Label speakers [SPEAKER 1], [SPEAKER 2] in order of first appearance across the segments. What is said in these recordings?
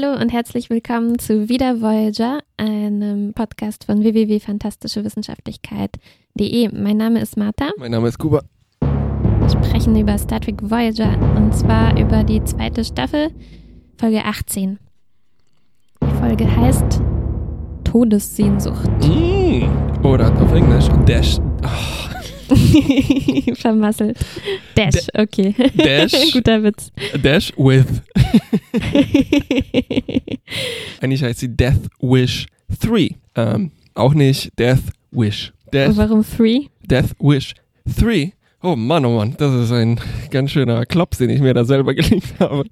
[SPEAKER 1] Hallo und herzlich willkommen zu Wieder Voyager, einem Podcast von www.fantastischewissenschaftlichkeit.de. Mein Name ist Martha.
[SPEAKER 2] Mein Name ist Kuba.
[SPEAKER 1] Wir sprechen über Star Trek Voyager und zwar über die zweite Staffel, Folge 18. Die Folge heißt Todessehnsucht.
[SPEAKER 2] Mm. Oder auf Englisch Dash. Oh.
[SPEAKER 1] Vermasselt. Dash, okay.
[SPEAKER 2] Dash.
[SPEAKER 1] Guter Witz.
[SPEAKER 2] Dash with. Eigentlich heißt sie Death Wish 3. Ähm, auch nicht Death Wish. Death,
[SPEAKER 1] Warum Three?
[SPEAKER 2] Death Wish 3. Oh Mann, oh Mann, das ist ein ganz schöner Klops, den ich mir da selber gelegt habe.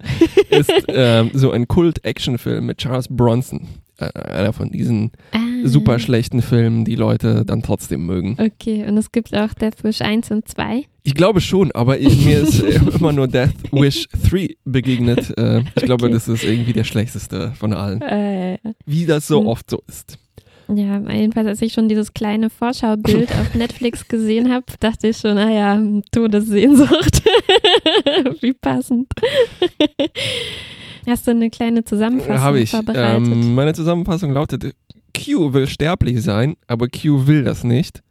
[SPEAKER 2] Ist ähm, so ein Kult-Action-Film mit Charles Bronson. Äh, einer von diesen
[SPEAKER 1] Ah.
[SPEAKER 2] Super schlechten Filmen, die Leute dann trotzdem mögen.
[SPEAKER 1] Okay, und es gibt auch Death Wish 1 und 2.
[SPEAKER 2] Ich glaube schon, aber ich, mir ist immer nur Death Wish 3 begegnet. Äh, ich glaube,
[SPEAKER 1] Okay.
[SPEAKER 2] das ist irgendwie der schlechteste von allen.
[SPEAKER 1] Äh,
[SPEAKER 2] Wie das so
[SPEAKER 1] Hm.
[SPEAKER 2] oft so ist.
[SPEAKER 1] ja, jedenfalls, als ich schon dieses kleine Vorschaubild auf Netflix gesehen habe, dachte ich schon, naja, Todessehnsucht. Wie passend. Hast du eine kleine Zusammenfassung
[SPEAKER 2] Habe ich.
[SPEAKER 1] vorbereitet?
[SPEAKER 2] Ähm, meine Zusammenfassung lautet, Q will sterblich sein, aber Q will das nicht.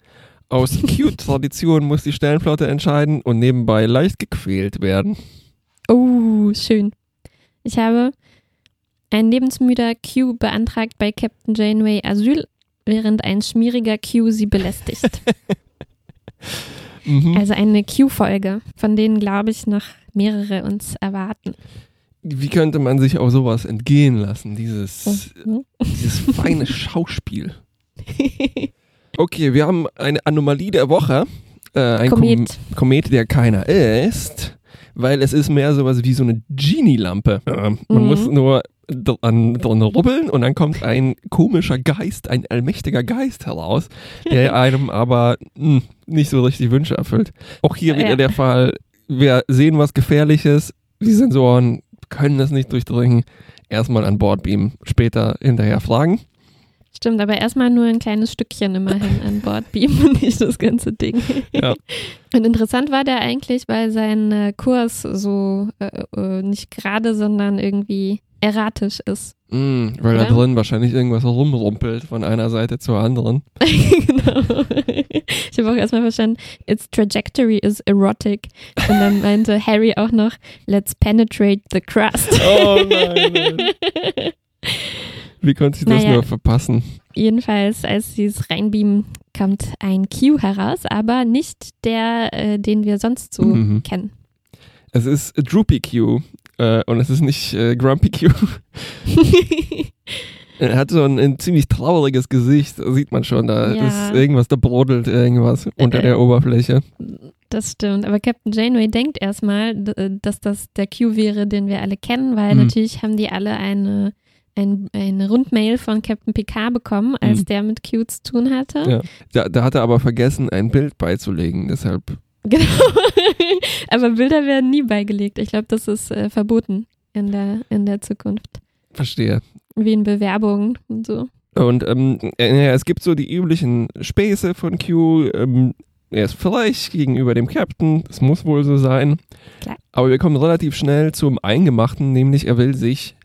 [SPEAKER 2] Aus Q-Tradition muss die Sternflotte entscheiden und nebenbei leicht gequält werden.
[SPEAKER 1] Oh, schön. Ich habe ein lebensmüder Q beantragt bei Captain Janeway Asyl, während ein schmieriger Q sie belästigt.
[SPEAKER 2] Mhm.
[SPEAKER 1] Also eine Q-Folge, von denen, glaube ich, noch mehrere uns erwarten.
[SPEAKER 2] Wie könnte man sich auch sowas entgehen lassen, dieses,
[SPEAKER 1] Mhm.
[SPEAKER 2] dieses feine Schauspiel? Okay, wir haben eine Anomalie der Woche. Äh, ein
[SPEAKER 1] Komet.
[SPEAKER 2] Kom Komet, der keiner ist, weil es ist mehr sowas wie so eine Genie-Lampe. Ähm, man
[SPEAKER 1] Mhm.
[SPEAKER 2] muss nur dran, dran rubbeln und dann kommt ein komischer Geist, ein allmächtiger Geist heraus, der einem aber mh, nicht so richtig Wünsche erfüllt. Auch hier wieder
[SPEAKER 1] Ja.
[SPEAKER 2] der Fall, wir sehen was Gefährliches, die Sensoren können es nicht durchdringen, erstmal an Bord beamen, später hinterher fragen.
[SPEAKER 1] Stimmt, aber erstmal nur ein kleines Stückchen immerhin an Bord beamen, nicht das ganze Ding.
[SPEAKER 2] Ja.
[SPEAKER 1] Und interessant war der eigentlich, weil sein äh, Kurs so äh, äh, nicht gerade, sondern irgendwie erratisch ist.
[SPEAKER 2] Mm, weil da
[SPEAKER 1] Oder?
[SPEAKER 2] drin wahrscheinlich irgendwas rumrumpelt von einer Seite zur anderen.
[SPEAKER 1] genau. Ich habe auch erstmal verstanden, its trajectory is erotic. Und dann meinte Harry auch noch, let's penetrate the crust.
[SPEAKER 2] Oh nein, nein. Wie konnte ich das
[SPEAKER 1] Naja.
[SPEAKER 2] nur verpassen?
[SPEAKER 1] Jedenfalls, als sie es reinbeamen, kommt ein Q heraus, aber nicht der, äh, den wir sonst so
[SPEAKER 2] Mhm.
[SPEAKER 1] kennen.
[SPEAKER 2] Es ist Droopy Q äh, und es ist nicht äh, Grumpy Q. Er hat so ein, ein ziemlich trauriges Gesicht, sieht man schon. Da
[SPEAKER 1] Ja.
[SPEAKER 2] ist irgendwas, da brodelt irgendwas unter
[SPEAKER 1] Äh,
[SPEAKER 2] der Oberfläche.
[SPEAKER 1] Das stimmt, aber Captain Janeway denkt erstmal, äh, dass das der Q wäre, den wir alle kennen, weil
[SPEAKER 2] Mhm.
[SPEAKER 1] natürlich haben die alle eine, ein, eine Rundmail von Captain Picard bekommen, als
[SPEAKER 2] Mhm.
[SPEAKER 1] der mit Q zu tun hatte.
[SPEAKER 2] Ja. Da, da hat er aber vergessen, ein Bild beizulegen, deshalb.
[SPEAKER 1] Genau. aber Bilder werden nie beigelegt. Ich glaube, das ist äh, verboten in der, in der Zukunft.
[SPEAKER 2] Verstehe.
[SPEAKER 1] Wie in Bewerbungen und so.
[SPEAKER 2] Und ähm, äh, ja, es gibt so die üblichen Späße von Q. Ähm, er ist frech gegenüber dem Captain, das muss wohl so sein.
[SPEAKER 1] Klar.
[SPEAKER 2] Aber wir kommen relativ schnell zum Eingemachten, nämlich er will sich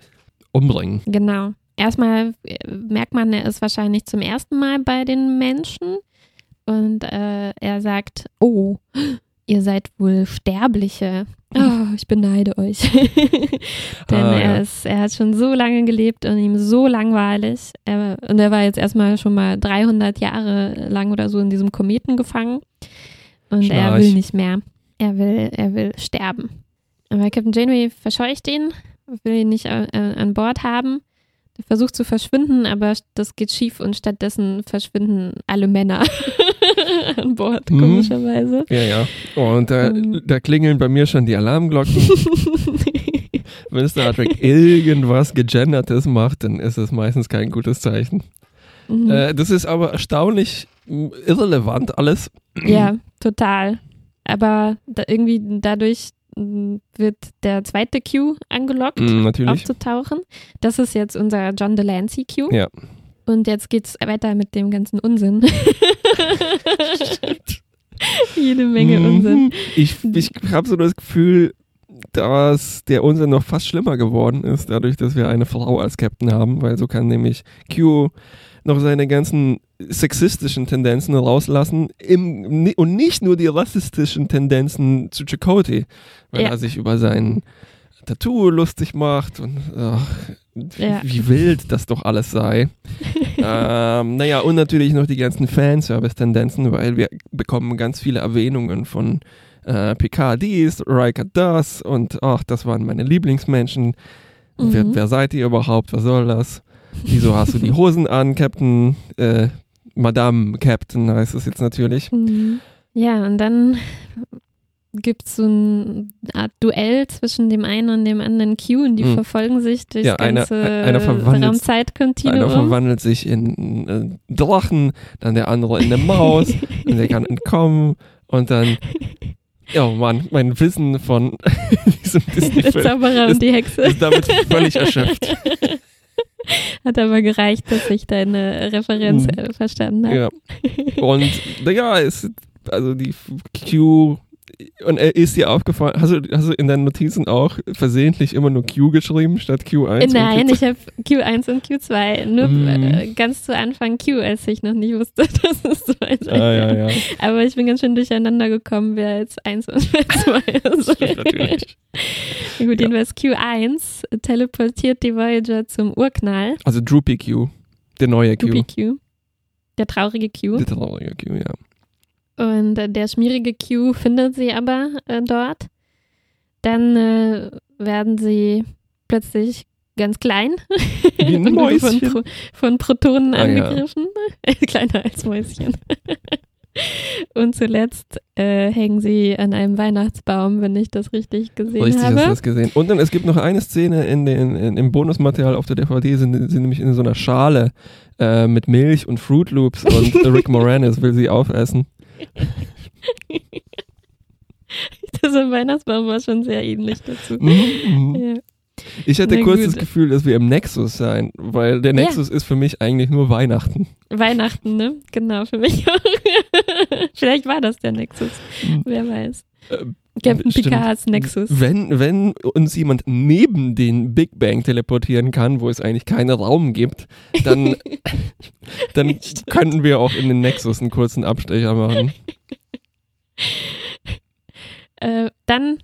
[SPEAKER 2] umbringen.
[SPEAKER 1] Genau. Erstmal äh, merkt man, er ist wahrscheinlich zum ersten Mal bei den Menschen und äh, er sagt, oh, ihr seid wohl Sterbliche. Oh, ich beneide euch. Denn
[SPEAKER 2] Ah,
[SPEAKER 1] er, ist, er hat schon so lange gelebt und ihm so langweilig. Er, und er war jetzt erstmal schon mal 300 Jahre lang oder so in diesem Kometen gefangen. Und er
[SPEAKER 2] Schnarch.
[SPEAKER 1] will nicht mehr. Er will, er will sterben. Aber Captain Janeway verscheucht ihn, will ihn nicht äh, an Bord haben. Er versucht zu verschwinden, aber das geht schief und stattdessen verschwinden alle Männer an Bord,
[SPEAKER 2] Mhm.
[SPEAKER 1] komischerweise.
[SPEAKER 2] Ja, ja. Und da,
[SPEAKER 1] Ähm.
[SPEAKER 2] da klingeln bei mir schon die Alarmglocken. Wenn Star Trek irgendwas Gegendertes macht, dann ist es meistens kein gutes Zeichen.
[SPEAKER 1] Mhm.
[SPEAKER 2] Äh, das ist aber erstaunlich irrelevant alles.
[SPEAKER 1] Ja, total. Aber da irgendwie dadurch wird der zweite Q angelockt,
[SPEAKER 2] Mm,
[SPEAKER 1] aufzutauchen. Das ist jetzt unser John Delancey Q.
[SPEAKER 2] Ja.
[SPEAKER 1] Und jetzt geht's weiter mit dem ganzen Unsinn. Jede Menge
[SPEAKER 2] Mhm.
[SPEAKER 1] Unsinn.
[SPEAKER 2] Ich, ich habe so das Gefühl, dass der Unsinn noch fast schlimmer geworden ist, dadurch, dass wir eine Frau als Captain haben, weil so kann nämlich Q noch seine ganzen sexistischen Tendenzen rauslassen im, und nicht nur die rassistischen Tendenzen zu Chakotay, weil
[SPEAKER 1] Ja.
[SPEAKER 2] er sich über sein Tattoo lustig macht und ach, wie,
[SPEAKER 1] Ja.
[SPEAKER 2] wie wild das doch alles sei. ähm, naja, und natürlich noch die ganzen Fanservice-Tendenzen, weil wir bekommen ganz viele Erwähnungen von äh, Picard dies, Riker das und ach, das waren meine Lieblingsmenschen. Wer,
[SPEAKER 1] Mhm.
[SPEAKER 2] wer seid ihr überhaupt? Was soll das? Wieso hast du die Hosen an, Captain? Äh, Madame Captain heißt es jetzt natürlich.
[SPEAKER 1] Mhm. Ja, und dann gibt es so eine Art Duell zwischen dem einen und dem anderen Q und die
[SPEAKER 2] Mhm.
[SPEAKER 1] verfolgen sich durchs
[SPEAKER 2] Ja, einer-
[SPEAKER 1] ganze
[SPEAKER 2] einer verwandelt- Einer
[SPEAKER 1] Raumzeitkontinuum.
[SPEAKER 2] verwandelt sich in äh, Drachen, dann der andere in eine Maus und der kann entkommen und dann, ja Mann, mein Wissen von diesem
[SPEAKER 1] Der
[SPEAKER 2] Disney-Film
[SPEAKER 1] Zauberer
[SPEAKER 2] ist-
[SPEAKER 1] und die Hexe.
[SPEAKER 2] ist damit völlig erschöpft.
[SPEAKER 1] Hat aber gereicht, dass ich deine Referenz
[SPEAKER 2] Mhm.
[SPEAKER 1] äh, verstanden habe.
[SPEAKER 2] Ja. Und naja, es also die Q und er ist dir aufgefallen, hast du, hast du in deinen Notizen auch versehentlich immer nur Q geschrieben statt Q1? und
[SPEAKER 1] Nein,
[SPEAKER 2] Q2?
[SPEAKER 1] ich habe Q1 und Q2. Nur äh, ganz zu Anfang Q, als ich noch nicht wusste, dass es zwei sein
[SPEAKER 2] Ah, ja, ja.
[SPEAKER 1] Aber ich bin ganz schön durcheinander gekommen, wer jetzt 1 und wer 2 ist.
[SPEAKER 2] Natürlich.
[SPEAKER 1] Gut, jedenfalls Q1 teleportiert die Voyager zum Urknall.
[SPEAKER 2] Also Droopy Q, der neue Q.
[SPEAKER 1] Droopy Q. Der traurige Q.
[SPEAKER 2] Der traurige Q, ja.
[SPEAKER 1] Und äh, der schmierige Q findet sie aber äh, dort. Dann äh, werden sie plötzlich ganz klein
[SPEAKER 2] Wie ein
[SPEAKER 1] und von,
[SPEAKER 2] Mäuschen.
[SPEAKER 1] Pro von Protonen
[SPEAKER 2] Ah, ja.
[SPEAKER 1] angegriffen. Kleiner als Mäuschen. und zuletzt äh, hängen sie an einem Weihnachtsbaum, wenn ich das richtig gesehen
[SPEAKER 2] Richtig, hast du
[SPEAKER 1] habe.
[SPEAKER 2] das gesehen. Und dann, es gibt noch eine Szene in den, in, im Bonusmaterial auf der DVD, sind sie nämlich in so einer Schale äh, mit Milch und Fruit Loops und Rick Moranis will sie aufessen.
[SPEAKER 1] Das im Weihnachtsbaum war schon sehr ähnlich dazu.
[SPEAKER 2] Mhm.
[SPEAKER 1] Ja.
[SPEAKER 2] Ich hatte
[SPEAKER 1] Na
[SPEAKER 2] kurz
[SPEAKER 1] gut.
[SPEAKER 2] das Gefühl, dass wir im Nexus sein, weil der
[SPEAKER 1] Ja.
[SPEAKER 2] Nexus ist für mich eigentlich nur Weihnachten.
[SPEAKER 1] Weihnachten, ne? Genau, für mich auch. Vielleicht war das der Nexus.
[SPEAKER 2] Mhm.
[SPEAKER 1] Wer weiß. Captain. Picards Nexus.
[SPEAKER 2] Wenn, wenn uns jemand neben den Big Bang teleportieren kann, wo es eigentlich keinen Raum gibt, dann, dann könnten wir auch in den Nexus einen kurzen Abstecher machen.
[SPEAKER 1] Äh, dann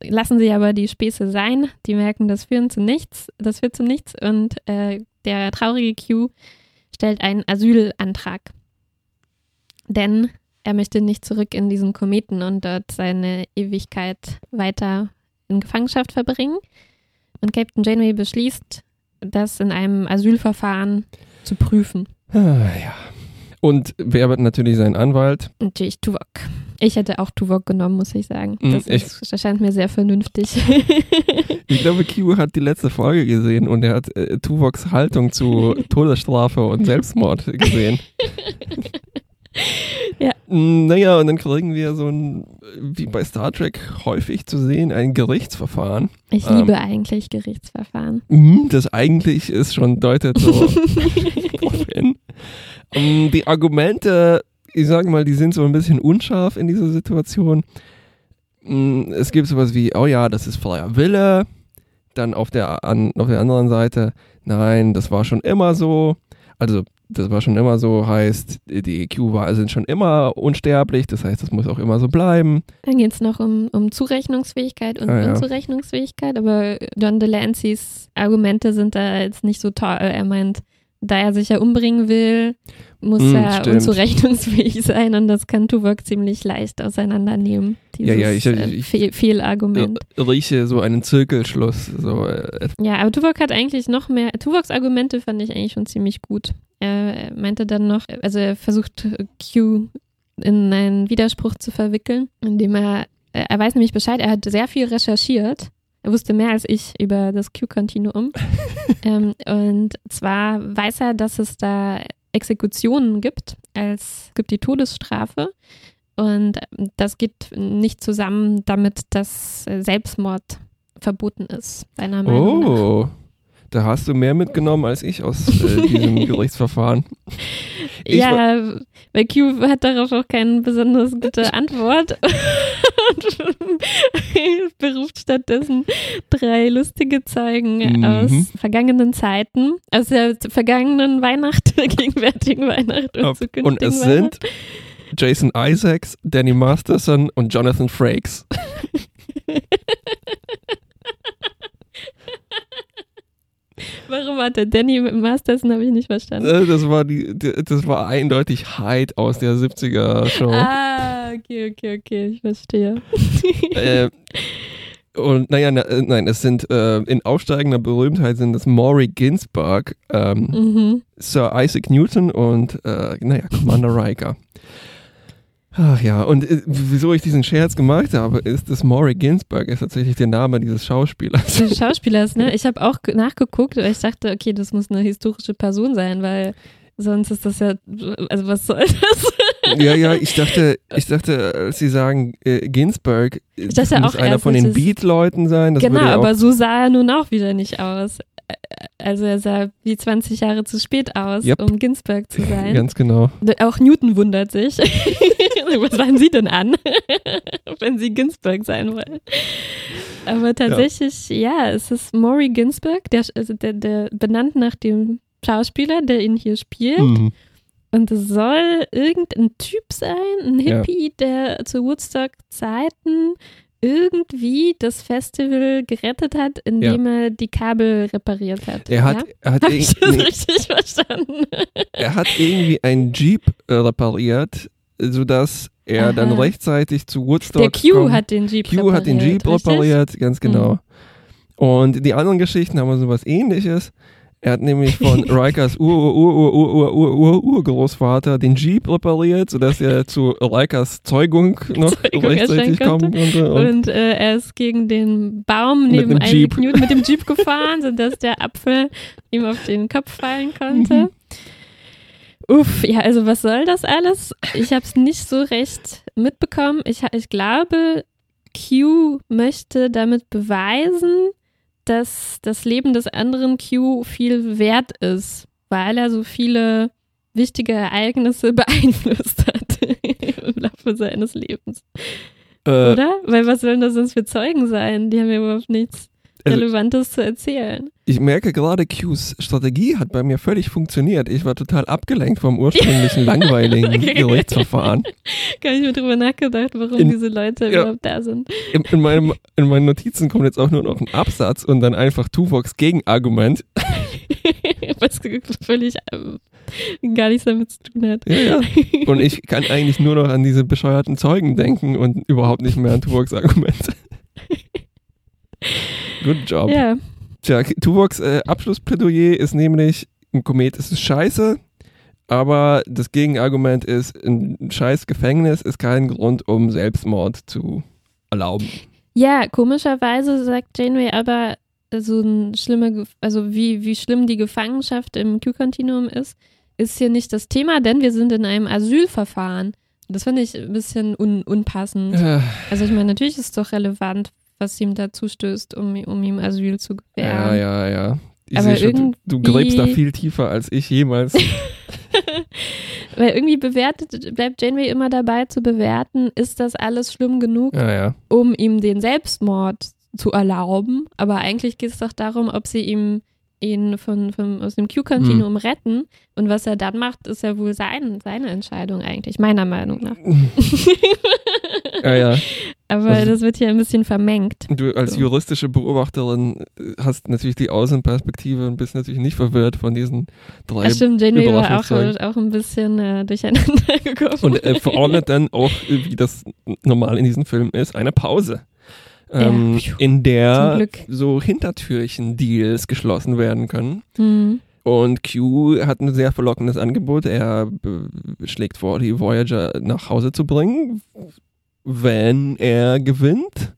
[SPEAKER 1] lassen sie aber die Späße sein. Die merken, das führen zu nichts, das führt zu nichts und äh, der traurige Q stellt einen Asylantrag. Denn er möchte nicht zurück in diesen Kometen und dort seine Ewigkeit weiter in Gefangenschaft verbringen. Und Captain Janeway beschließt, das in einem Asylverfahren zu prüfen.
[SPEAKER 2] Ah, ja. Und wer wird natürlich sein Anwalt?
[SPEAKER 1] Natürlich Tuvok. Ich hätte auch Tuvok genommen, muss ich sagen.
[SPEAKER 2] Mm,
[SPEAKER 1] Das
[SPEAKER 2] ich-
[SPEAKER 1] ist, erscheint mir sehr vernünftig.
[SPEAKER 2] Ich glaube, Q hat die letzte Folge gesehen und er hat äh, Tuvoks Haltung zu Todesstrafe und Selbstmord gesehen.
[SPEAKER 1] Ja.
[SPEAKER 2] Naja, und dann kriegen wir so ein, wie bei Star Trek häufig zu sehen, ein Gerichtsverfahren.
[SPEAKER 1] Ich
[SPEAKER 2] Ähm.
[SPEAKER 1] liebe eigentlich Gerichtsverfahren.
[SPEAKER 2] Mhm, Das eigentlich ist schon deutet so hin. Ähm, Die Argumente, ich sage mal, die sind so ein bisschen unscharf in dieser Situation. Mm, Es gibt sowas wie, oh ja, das ist freier Wille. Dann auf der, an, auf der anderen Seite, nein, das war schon immer so. Also, das war schon immer so, heißt, die EQ sind schon immer unsterblich, das heißt, das muss auch immer so bleiben.
[SPEAKER 1] Dann geht es noch um, um Zurechnungsfähigkeit und
[SPEAKER 2] Ah, ja.
[SPEAKER 1] Unzurechnungsfähigkeit, aber John Delancey's Argumente sind da jetzt nicht so toll. Er meint, da er sich ja umbringen will, muss
[SPEAKER 2] Hm,
[SPEAKER 1] er
[SPEAKER 2] stimmt.
[SPEAKER 1] unzurechnungsfähig sein und das kann Tuvok ziemlich leicht auseinandernehmen. Dieses
[SPEAKER 2] Ja, ja, ich-
[SPEAKER 1] äh,
[SPEAKER 2] ich-
[SPEAKER 1] Fehl Fehlargument.
[SPEAKER 2] Rieche so einen Zirkelschluss. So, äh,
[SPEAKER 1] Ja, aber Tuvok hat eigentlich noch mehr. Tuvoks Argumente fand ich eigentlich schon ziemlich gut. Er er meinte dann noch, also er versucht Q in einen Widerspruch zu verwickeln, indem er, er weiß nämlich Bescheid, er hat sehr viel recherchiert. Er wusste mehr als ich über das Q-Kontinuum. ähm, und zwar weiß er, dass es da Exekutionen gibt, als es gibt die Todesstrafe. Und das geht nicht zusammen damit, dass Selbstmord verboten ist, seiner Meinung nach.
[SPEAKER 2] Oh, da hast du mehr mitgenommen als ich aus äh, diesem Gerichtsverfahren. Ich
[SPEAKER 1] ja, weil Q hat darauf auch keine besonders gute Antwort. Und beruft stattdessen drei lustige Zeugen
[SPEAKER 2] Mhm.
[SPEAKER 1] aus vergangenen Zeiten, aus der vergangenen Weihnacht, der gegenwärtigen Weihnacht und
[SPEAKER 2] und
[SPEAKER 1] zukünftigen
[SPEAKER 2] es
[SPEAKER 1] Weihnacht.
[SPEAKER 2] sind Jason Isaacs, Danny Masterson und Jonathan Frakes.
[SPEAKER 1] Warum hat der Danny mit Masterson, habe ich nicht verstanden.
[SPEAKER 2] Äh, Das war die, das war eindeutig Hyde aus der 70er Show.
[SPEAKER 1] Ah, okay, okay, okay, ich verstehe.
[SPEAKER 2] Äh, und naja, na, äh, nein, es sind äh, in aufsteigender Berühmtheit sind es Maury Ginsburg, ähm,
[SPEAKER 1] mhm.
[SPEAKER 2] Sir Isaac Newton und äh, naja, Commander Riker. Ach ja, und äh, wieso ich diesen Scherz gemacht habe, ist, dass Maury Ginsburg ist tatsächlich der Name dieses Schauspielers.
[SPEAKER 1] Des Schauspielers, ne? Ich habe auch ge- nachgeguckt, weil ich dachte, okay, das muss eine historische Person sein, weil sonst ist das ja, also was soll das?
[SPEAKER 2] Ja, ja, ich dachte, ich dachte, als Sie sagen äh, Ginsburg, äh,
[SPEAKER 1] dachte
[SPEAKER 2] das muss
[SPEAKER 1] auch
[SPEAKER 2] einer von den Beat-Leuten sein.
[SPEAKER 1] Genau,
[SPEAKER 2] ja
[SPEAKER 1] aber so sah er nun auch wieder nicht aus. Ä- Also er sah wie 20 Jahre zu spät aus,
[SPEAKER 2] Yep.
[SPEAKER 1] um Ginsburg zu sein.
[SPEAKER 2] Ganz genau.
[SPEAKER 1] Auch Newton wundert sich. Was waren Sie denn an, wenn Sie Ginsburg sein wollen? Aber tatsächlich, ja, es ist Maury Ginsburg, der, also der, der benannt nach dem Schauspieler, der ihn hier spielt.
[SPEAKER 2] Mhm.
[SPEAKER 1] Und es soll irgendein Typ sein, ein
[SPEAKER 2] Ja.
[SPEAKER 1] Hippie, der zu Woodstock-Zeiten irgendwie das Festival gerettet hat, indem er die Kabel repariert hat.
[SPEAKER 2] Er hat,
[SPEAKER 1] ja?
[SPEAKER 2] er, hat
[SPEAKER 1] Hab ich das
[SPEAKER 2] nee,
[SPEAKER 1] richtig verstanden?
[SPEAKER 2] er hat irgendwie einen Jeep äh, repariert, sodass er dann
[SPEAKER 1] Aha.
[SPEAKER 2] rechtzeitig zu Woodstock
[SPEAKER 1] Der Q
[SPEAKER 2] kommt.
[SPEAKER 1] hat den Jeep
[SPEAKER 2] Q
[SPEAKER 1] repariert.
[SPEAKER 2] hat den Jeep
[SPEAKER 1] richtig?
[SPEAKER 2] repariert, ganz genau. Und die anderen Geschichten haben so was ähnliches. Er hat nämlich von Rikers Urgroßvater den Jeep repariert, sodass er zu Rikers Zeugung noch
[SPEAKER 1] Zeugung
[SPEAKER 2] rechtzeitig kommen konnte. Und,
[SPEAKER 1] und äh, er ist gegen den Baum neben Isaac Newton mit dem Jeep gefahren, sodass der Apfel ihm auf den Kopf fallen konnte.
[SPEAKER 2] Mhm.
[SPEAKER 1] Uff, ja, also was soll das alles? Ich habe es nicht so recht mitbekommen. Ich, ich glaube, Q möchte damit beweisen, dass das Leben des anderen Q viel wert ist, weil er so viele wichtige Ereignisse beeinflusst hat im Laufe seines Lebens.
[SPEAKER 2] äh,
[SPEAKER 1] Oder? Weil was sollen das sonst für Zeugen sein? Die haben ja überhaupt nichts
[SPEAKER 2] Also-
[SPEAKER 1] Relevantes zu erzählen.
[SPEAKER 2] Ich merke gerade, Qs Strategie hat bei mir völlig funktioniert. Ich war total abgelenkt vom ursprünglichen langweiligen. Gerichtsverfahren.
[SPEAKER 1] Gar nicht mehr drüber nachgedacht, warum
[SPEAKER 2] In-
[SPEAKER 1] diese Leute
[SPEAKER 2] ja.
[SPEAKER 1] überhaupt da sind.
[SPEAKER 2] In, in, meinem, in meinen Notizen kommt jetzt auch nur noch ein Absatz und dann einfach Tuvoks Gegenargument.
[SPEAKER 1] was völlig ähm, gar nichts damit zu tun hat.
[SPEAKER 2] Ja, ja. Und ich kann eigentlich nur noch an diese bescheuerten Zeugen denken und überhaupt nicht mehr an Tuvoks Argumente. Good job.
[SPEAKER 1] ja,
[SPEAKER 2] Tja, Tuvoks äh, Abschlussplädoyer ist nämlich, ein Komet ist scheiße, aber das Gegenargument ist, ein scheiß Gefängnis ist kein Grund, um Selbstmord zu erlauben.
[SPEAKER 1] ja, komischerweise sagt Janeway aber so ein schlimmer, also wie, wie schlimm die Gefangenschaft im Q-Kontinuum ist, ist hier nicht das Thema, denn wir sind in einem Asylverfahren. Das finde ich ein bisschen un unpassend. Also ich meine, natürlich ist es doch relevant, was ihm da zustößt, um, um ihm Asyl zu
[SPEAKER 2] Ja,
[SPEAKER 1] gewähren.
[SPEAKER 2] ja, ja. Ich
[SPEAKER 1] Aber
[SPEAKER 2] schon, du, du gräbst da viel tiefer als ich jemals.
[SPEAKER 1] Weil irgendwie bewertet, bleibt Janeway immer dabei zu bewerten, ist das alles schlimm genug,
[SPEAKER 2] Ja, ja.
[SPEAKER 1] um ihm den Selbstmord zu erlauben. Aber eigentlich geht es doch darum, ob sie ihm ihn von, von, aus dem Q-Kontinuum retten. Und was er dann macht, ist ja wohl sein, seine Entscheidung eigentlich, meiner Meinung nach.
[SPEAKER 2] Ja, ja.
[SPEAKER 1] Aber
[SPEAKER 2] Also-
[SPEAKER 1] das wird hier ein bisschen vermengt.
[SPEAKER 2] Du als
[SPEAKER 1] So.
[SPEAKER 2] juristische Beobachterin äh, hast natürlich die Außenperspektive und bist natürlich nicht verwirrt von diesen drei.
[SPEAKER 1] Ja, stimmt, Janeway war auch, auch ein bisschen äh, durcheinander gekommen.
[SPEAKER 2] Und äh, verordnet dann auch, äh, wie das normal in diesen Filmen ist, eine Pause. Ähm,
[SPEAKER 1] Ja.
[SPEAKER 2] in der so Hintertürchen-Deals geschlossen werden können.
[SPEAKER 1] Hm.
[SPEAKER 2] Und Q hat ein sehr verlockendes Angebot. Er äh, schlägt vor, die Voyager nach Hause zu bringen, wenn er gewinnt.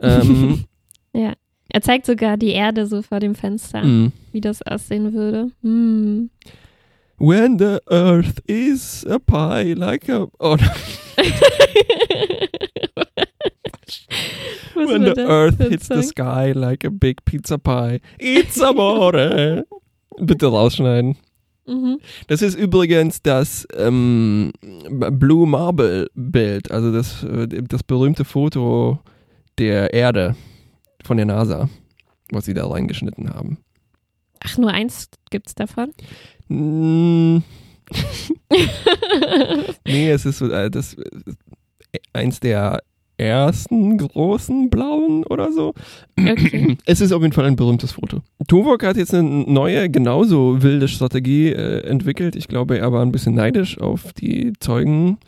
[SPEAKER 2] Ähm,
[SPEAKER 1] Ja. Er zeigt sogar die Erde so vor dem Fenster,
[SPEAKER 2] mh.
[SPEAKER 1] wie das aussehen würde. Hm.
[SPEAKER 2] When the earth is a pie like a... Oh, when the earth hits the sky like a big pizza pie. It's amore. Bitte rausschneiden.
[SPEAKER 1] Mhm.
[SPEAKER 2] Das ist übrigens das ähm, Blue Marble Bild, also das, äh, das berühmte Foto der Erde von der NASA, was sie da reingeschnitten haben.
[SPEAKER 1] Ach, nur eins gibt's davon?
[SPEAKER 2] Mm. nee, es ist so, äh, das, äh, eins der ersten großen blauen oder so.
[SPEAKER 1] Okay.
[SPEAKER 2] Es ist auf jeden Fall ein berühmtes Foto. Tuvok hat jetzt eine neue, genauso wilde Strategie äh, entwickelt. Ich glaube, er war ein bisschen neidisch auf die Zeugen.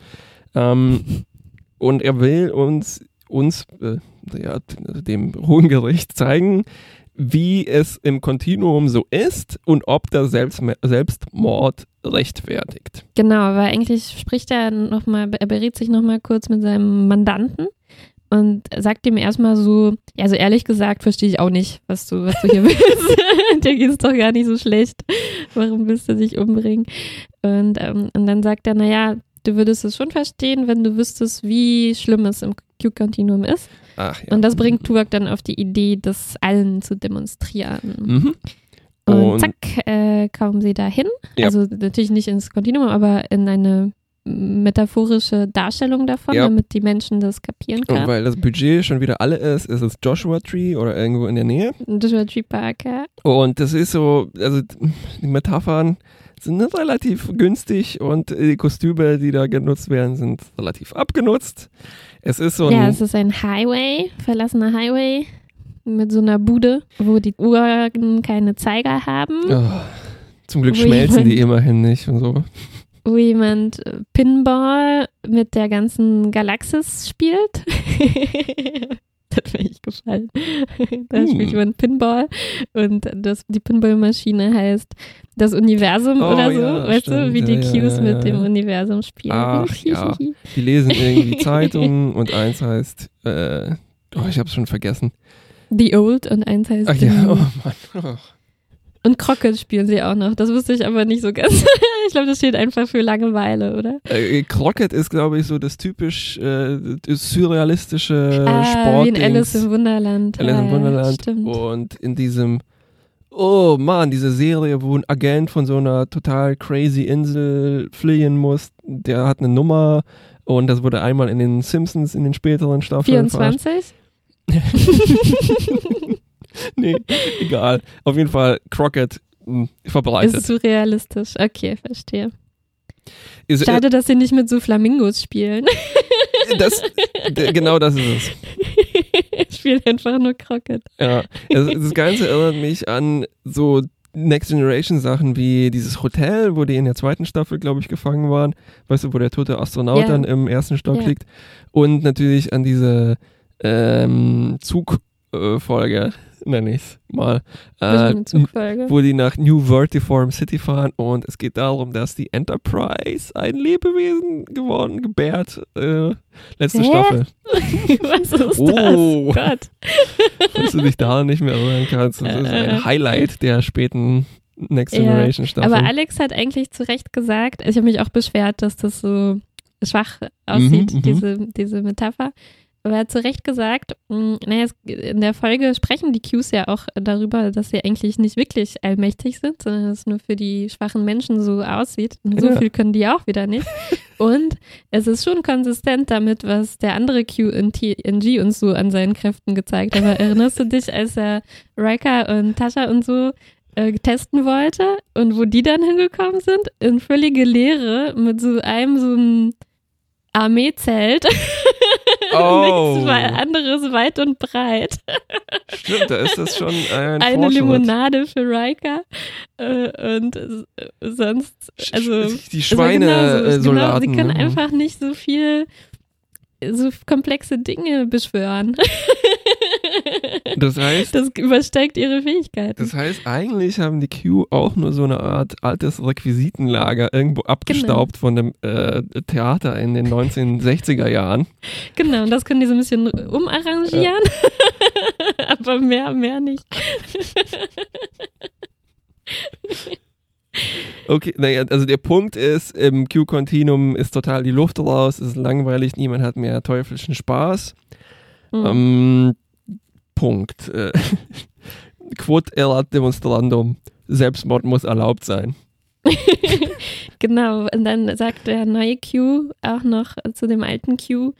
[SPEAKER 2] Ähm, und er will uns, uns äh, ja, dem Hohen Gericht zeigen, wie es im Kontinuum so ist und ob der Selbst Selbstmord rechtfertigt.
[SPEAKER 1] Genau, weil eigentlich spricht er nochmal, er berät sich nochmal kurz mit seinem Mandanten und sagt ihm erstmal so, ja, so ehrlich gesagt verstehe ich auch nicht, was du, was du hier willst. Dir geht es doch gar nicht so schlecht. Warum willst du dich umbringen? Und, ähm, und dann sagt er, naja, du würdest es schon verstehen, wenn du wüsstest, wie schlimm es im Q-Kontinuum ist.
[SPEAKER 2] Ach, ja.
[SPEAKER 1] Und das bringt Tuvok dann auf die Idee, das allen zu demonstrieren.
[SPEAKER 2] Mhm.
[SPEAKER 1] Und,
[SPEAKER 2] Und-
[SPEAKER 1] zack, äh, kommen sie dahin.
[SPEAKER 2] Ja.
[SPEAKER 1] Also natürlich nicht ins Kontinuum, aber in eine metaphorische Darstellung davon,
[SPEAKER 2] Ja.
[SPEAKER 1] damit die Menschen das kapieren
[SPEAKER 2] Und
[SPEAKER 1] können.
[SPEAKER 2] weil das Budget schon wieder alle ist, ist es Joshua Tree oder irgendwo in der Nähe.
[SPEAKER 1] Joshua Tree Parker.
[SPEAKER 2] Und das ist so, also die Metaphern sind relativ günstig und die Kostüme, die da genutzt werden, sind relativ abgenutzt. Es ist so ein,
[SPEAKER 1] Ja, es ist ein Highway, verlassener Highway mit so einer Bude, wo die Uhren keine Zeiger haben,
[SPEAKER 2] oh, zum Glück schmelzen die immerhin nicht und so.
[SPEAKER 1] Wo jemand äh, Pinball mit der ganzen Galaxis spielt. das hat mir gefallen. da
[SPEAKER 2] Hm.
[SPEAKER 1] spielt jemand Pinball und das, die Pinballmaschine heißt das Universum
[SPEAKER 2] Oh,
[SPEAKER 1] oder so,
[SPEAKER 2] ja,
[SPEAKER 1] weißt du,
[SPEAKER 2] stimmt.
[SPEAKER 1] wie die
[SPEAKER 2] Ja, ja,
[SPEAKER 1] Cues
[SPEAKER 2] ja,
[SPEAKER 1] mit dem. Universum spielen.
[SPEAKER 2] Ach, ja. Die lesen irgendwie Zeitungen und eins heißt, äh, oh, ich hab's schon vergessen.
[SPEAKER 1] The Old und eins heißt
[SPEAKER 2] Ach ja, oh Mann. Oh.
[SPEAKER 1] Und Crockett spielen sie auch noch. Das wusste ich aber nicht so ganz. ich glaube, das steht einfach für Langeweile, oder?
[SPEAKER 2] Äh, Crockett ist, glaube ich, so das typisch äh, surrealistische
[SPEAKER 1] ah,
[SPEAKER 2] Sport.
[SPEAKER 1] wie in Alice im Wunderland.
[SPEAKER 2] Alice
[SPEAKER 1] ja,
[SPEAKER 2] im Wunderland.
[SPEAKER 1] Stimmt.
[SPEAKER 2] Und in diesem, oh Mann, diese Serie, wo ein Agent von so einer total crazy Insel fliehen muss, der hat eine Nummer und das wurde einmal in den Simpsons in den späteren Staffeln verarscht.
[SPEAKER 1] 24?
[SPEAKER 2] nee, egal. Auf jeden Fall Crockett mh, verbreitet.
[SPEAKER 1] Ist surrealistisch. Okay, verstehe.
[SPEAKER 2] Ist, äh,
[SPEAKER 1] Schade, dass sie nicht mit so Flamingos spielen.
[SPEAKER 2] das, genau das ist es.
[SPEAKER 1] spielen einfach nur Crockett.
[SPEAKER 2] Ja, das, das Ganze erinnert mich an so Next Generation Sachen wie dieses Hotel, wo die in der zweiten Staffel, glaube ich, gefangen waren. Weißt du, wo der tote Astronaut
[SPEAKER 1] Ja.
[SPEAKER 2] dann im ersten Stock
[SPEAKER 1] Ja.
[SPEAKER 2] liegt. Und natürlich an diese ähm, Zugfolge, nenne ich es mal. Äh, wo die nach New Vertiform City fahren und es geht darum, dass die Enterprise ein Lebewesen geworden, gebärt. Äh, letzte
[SPEAKER 1] Hä?
[SPEAKER 2] Staffel.
[SPEAKER 1] Was ist
[SPEAKER 2] Oh.
[SPEAKER 1] das? Gott.
[SPEAKER 2] Falls du dich daran nicht mehr erinnern kannst, das ist
[SPEAKER 1] Äh.
[SPEAKER 2] ein Highlight der späten Next
[SPEAKER 1] Ja,
[SPEAKER 2] Generation Staffel.
[SPEAKER 1] Aber Alex hat eigentlich zu Recht gesagt, ich habe mich auch beschwert, dass das so schwach aussieht,
[SPEAKER 2] Mhm, mhm.
[SPEAKER 1] diese, diese Metapher. Aber er hat zu Recht gesagt, mh, naja, in der Folge sprechen die Qs ja auch darüber, dass sie eigentlich nicht wirklich allmächtig sind, sondern dass es nur für die schwachen Menschen so aussieht. Und so
[SPEAKER 2] Ja.
[SPEAKER 1] viel können die auch wieder nicht. Und es ist schon konsistent damit, was der andere Q in TNG uns so an seinen Kräften gezeigt hat. Aber erinnerst du dich, als er Riker und Tascha und so äh, testen wollte und wo die dann hingekommen sind? In völlige Leere mit so einem so einem Armeezelt.
[SPEAKER 2] Oh.
[SPEAKER 1] Nichts anderes weit und breit.
[SPEAKER 2] Stimmt, da ist das schon ein
[SPEAKER 1] Eine
[SPEAKER 2] Fortschritt.
[SPEAKER 1] Limonade für Riker äh, und äh, sonst, also
[SPEAKER 2] die
[SPEAKER 1] also genau so, genau, sie können
[SPEAKER 2] ne?
[SPEAKER 1] einfach nicht so viel, so komplexe Dinge beschwören.
[SPEAKER 2] Das heißt,
[SPEAKER 1] Das übersteigt ihre Fähigkeiten.
[SPEAKER 2] das heißt, eigentlich haben die Q auch nur so eine Art altes Requisitenlager irgendwo abgestaubt
[SPEAKER 1] Genau.
[SPEAKER 2] von dem äh, Theater in den 1960er Jahren.
[SPEAKER 1] Genau, und das können die so ein bisschen umarrangieren. Aber mehr, mehr nicht.
[SPEAKER 2] Okay, naja, also der Punkt ist, im Q-Continuum ist total die Luft raus, es ist langweilig, niemand hat mehr teuflischen Spaß.
[SPEAKER 1] Hm.
[SPEAKER 2] Ähm, Punkt. Äh, Quod erat demonstrandum. Selbstmord muss erlaubt sein.
[SPEAKER 1] genau, und dann sagt der neue Q auch noch zu dem alten Q,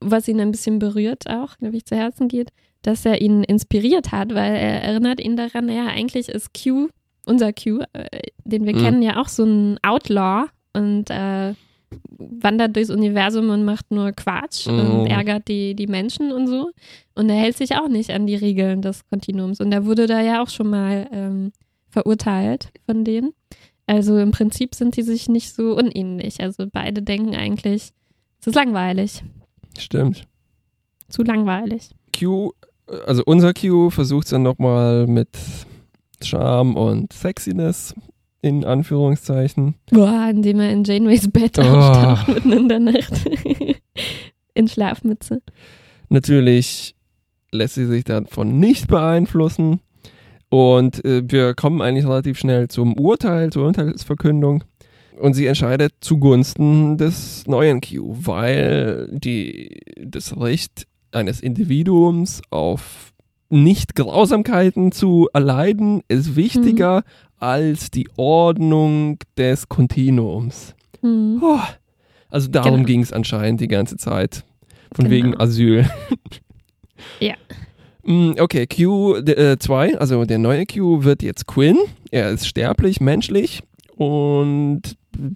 [SPEAKER 1] was ihn ein bisschen berührt auch, glaube ich, zu Herzen geht, dass er ihn inspiriert hat, weil er erinnert ihn daran, ja, eigentlich ist Q, unser Q, äh, den wir
[SPEAKER 2] Mhm.
[SPEAKER 1] kennen, ja auch so ein Outlaw und äh, wandert durchs Universum und macht nur Quatsch
[SPEAKER 2] Mhm.
[SPEAKER 1] und ärgert die, die Menschen und so. Und er hält sich auch nicht an die Regeln des Kontinuums. Und er wurde da ja auch schon mal ähm, verurteilt von denen. Also im Prinzip sind die sich nicht so unähnlich. Also beide denken eigentlich, es ist langweilig.
[SPEAKER 2] Stimmt.
[SPEAKER 1] Zu langweilig.
[SPEAKER 2] Q, also unser Q versucht es dann nochmal mit Charme und Sexiness in Anführungszeichen.
[SPEAKER 1] Boah, indem er in Janeways Bett
[SPEAKER 2] Oh.
[SPEAKER 1] auftaucht mitten in der Nacht. in Schlafmütze.
[SPEAKER 2] Natürlich lässt sie sich davon nicht beeinflussen. Und äh, wir kommen eigentlich relativ schnell zum Urteil, zur Urteilsverkündung. Und sie entscheidet zugunsten des neuen Q, weil die, das Recht eines Individuums auf Nicht-Grausamkeiten zu erleiden ist wichtiger als die Ordnung des Kontinuums.
[SPEAKER 1] Hm.
[SPEAKER 2] Oh, also darum
[SPEAKER 1] Genau.
[SPEAKER 2] ging es anscheinend die ganze Zeit. Von
[SPEAKER 1] Genau.
[SPEAKER 2] wegen Asyl.
[SPEAKER 1] Ja.
[SPEAKER 2] Mm, Okay, Q2, also der neue Q wird jetzt Quinn. Er ist sterblich, menschlich und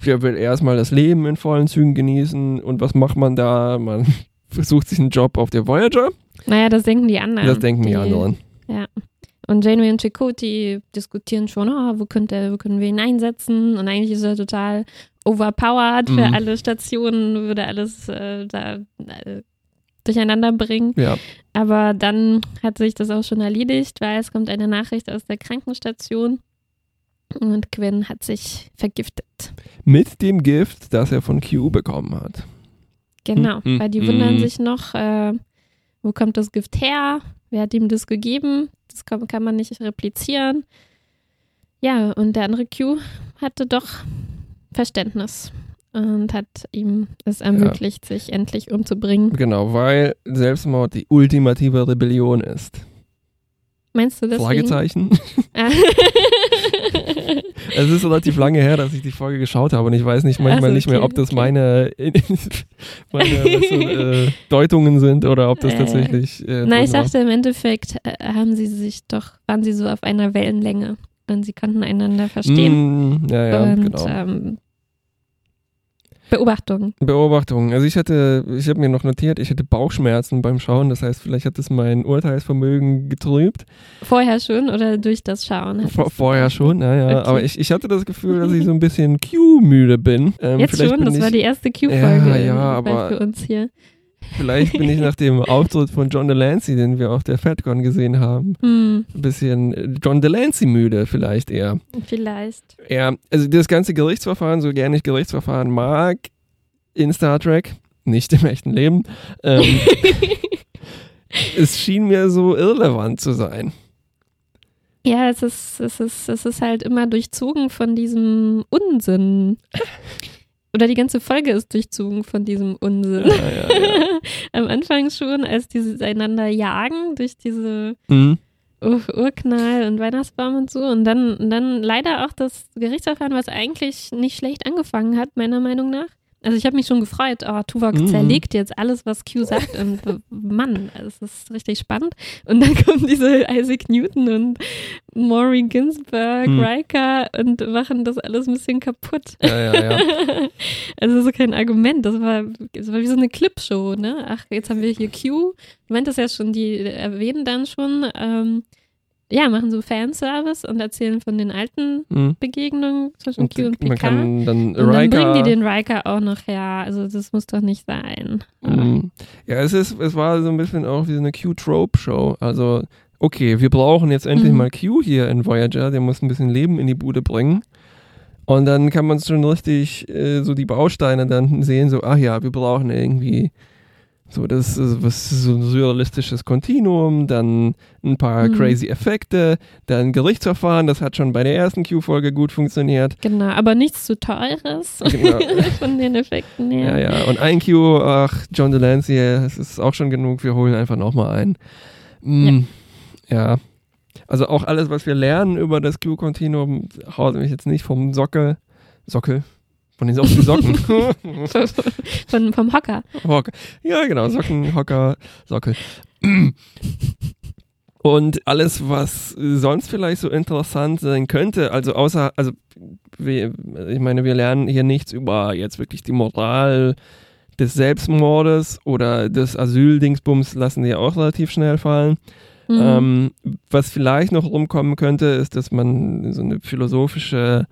[SPEAKER 2] er will erstmal das Leben in vollen Zügen genießen. Und was macht man da? Man versucht sich einen Job auf der Voyager.
[SPEAKER 1] Naja, das denken die anderen.
[SPEAKER 2] Das denken die, anderen.
[SPEAKER 1] Und Janeway und Chakotay diskutieren schon, oh, wo, könnte, wo können wir ihn einsetzen? Und eigentlich ist er total overpowered für
[SPEAKER 2] Mhm.
[SPEAKER 1] alle Stationen, würde alles äh, da äh, durcheinander bringen.
[SPEAKER 2] Ja,
[SPEAKER 1] Aber dann hat sich das auch schon erledigt, weil es kommt eine Nachricht aus der Krankenstation und Quinn hat sich vergiftet.
[SPEAKER 2] mit dem Gift, das er von Q bekommen hat.
[SPEAKER 1] Genau,
[SPEAKER 2] Mhm.
[SPEAKER 1] weil die wundern
[SPEAKER 2] Mhm.
[SPEAKER 1] sich noch, äh, wo kommt das Gift her? Wer hat ihm das gegeben? Das kann, kann man nicht replizieren. Ja, und der andere Q hatte doch Verständnis und hat ihm es ermöglicht, sich endlich umzubringen.
[SPEAKER 2] Genau, weil Selbstmord die ultimative Rebellion ist.
[SPEAKER 1] Meinst du das?
[SPEAKER 2] Fragezeichen.
[SPEAKER 1] Ah.
[SPEAKER 2] Es ist relativ lange her, dass ich die Folge geschaut habe und ich weiß nicht manchmal
[SPEAKER 1] Ach so,
[SPEAKER 2] nicht mehr,
[SPEAKER 1] okay,
[SPEAKER 2] ob das
[SPEAKER 1] okay.
[SPEAKER 2] meine, meine was so, äh, Deutungen sind oder ob das
[SPEAKER 1] Äh,
[SPEAKER 2] tatsächlich. Äh,
[SPEAKER 1] Nein, ich dachte, im Endeffekt äh, haben sie sich doch, waren sie so auf einer Wellenlänge und sie konnten einander verstehen.
[SPEAKER 2] Mm, ja, ja,
[SPEAKER 1] und
[SPEAKER 2] genau.
[SPEAKER 1] ähm, Beobachtung.
[SPEAKER 2] Beobachtung. Also ich hatte, ich habe mir noch notiert, ich hatte Bauchschmerzen beim Schauen. Das heißt, vielleicht hat das mein Urteilsvermögen getrübt.
[SPEAKER 1] Vorher schon oder durch das Schauen?
[SPEAKER 2] Vor,
[SPEAKER 1] es-
[SPEAKER 2] vorher schon, naja.
[SPEAKER 1] Okay.
[SPEAKER 2] Aber ich, ich hatte das Gefühl, dass ich so ein bisschen Q-müde bin. Ähm,
[SPEAKER 1] Jetzt schon, das war die erste Q-Folge
[SPEAKER 2] Ja, ja, aber-
[SPEAKER 1] für uns hier.
[SPEAKER 2] Vielleicht bin ich nach dem Auftritt von John Delancey, den wir auf der FatCon gesehen haben,
[SPEAKER 1] Hm,
[SPEAKER 2] ein bisschen äh, John Delancey müde, vielleicht eher.
[SPEAKER 1] vielleicht.
[SPEAKER 2] Ja, also das ganze Gerichtsverfahren, so gerne ich Gerichtsverfahren mag, in Star Trek, nicht im echten Leben, ähm, es schien mir so irrelevant zu sein.
[SPEAKER 1] Ja, es ist, es, ist, es ist halt immer durchzogen von diesem Unsinn. Oder die ganze Folge ist durchzogen von diesem Unsinn.
[SPEAKER 2] Ja, ja, ja.
[SPEAKER 1] Am Anfang schon, als die einander jagen durch diese
[SPEAKER 2] Mhm.
[SPEAKER 1] Ur Urknall und Weihnachtsbaum und so. Und dann, und dann leider auch das Gerichtsverfahren, was eigentlich nicht schlecht angefangen hat, meiner Meinung nach. Also ich habe mich schon gefreut, oh, Tuvok
[SPEAKER 2] Mhm.
[SPEAKER 1] zerlegt jetzt alles, was Q sagt. Und Mann, es ist richtig spannend. Und dann kommen diese Isaac Newton und Maury Ginsberg,
[SPEAKER 2] Mhm.
[SPEAKER 1] Riker und machen das alles ein bisschen kaputt.
[SPEAKER 2] Ja, ja, ja.
[SPEAKER 1] Also so kein Argument, das war, das war wie so eine Clipshow, ne? Ach, jetzt haben wir hier Q. Du meintest ja schon, die erwähnen dann schon, ähm, ja, machen so Fanservice und erzählen von den alten
[SPEAKER 2] Mhm.
[SPEAKER 1] Begegnungen zwischen
[SPEAKER 2] Und
[SPEAKER 1] Q und
[SPEAKER 2] man
[SPEAKER 1] Picard.
[SPEAKER 2] kann dann
[SPEAKER 1] und dann bringen die den Riker auch noch her. Also das muss doch nicht sein.
[SPEAKER 2] Mhm. Ja, es ist, es war so ein bisschen auch wie so eine Q-Trope-Show. Also, okay, wir brauchen jetzt endlich
[SPEAKER 1] Mhm.
[SPEAKER 2] mal Q hier in Voyager, der muss ein bisschen Leben in die Bude bringen. Und dann kann man schon richtig äh, so die Bausteine dann sehen, so, ach ja, wir brauchen irgendwie so das ist was so ein surrealistisches Kontinuum, dann ein paar
[SPEAKER 1] Mhm.
[SPEAKER 2] crazy Effekte, dann Gerichtsverfahren, das hat schon bei der ersten Q-Folge gut funktioniert.
[SPEAKER 1] Genau, aber nichts zu teures
[SPEAKER 2] Genau.
[SPEAKER 1] von den Effekten her.
[SPEAKER 2] Ja, ja. Und ein Q, ach, John Delancey, es ist auch schon genug, wir holen einfach nochmal ein. Mm, ja. Also auch alles, was wir lernen über das Q-Kontinuum, haut mich jetzt nicht vom Sockel, Sockel, von den Socken.
[SPEAKER 1] Von, vom Hocker.
[SPEAKER 2] Hocker. Ja, genau, Socken, Hocker, Sockel. Und alles, was sonst vielleicht so interessant sein könnte, also außer, also wir, ich meine, wir lernen hier nichts über jetzt wirklich die Moral des Selbstmordes oder des Asyldingsbums lassen die auch relativ schnell fallen.
[SPEAKER 1] Mhm.
[SPEAKER 2] Ähm, was vielleicht noch rumkommen könnte, ist, dass man so eine philosophische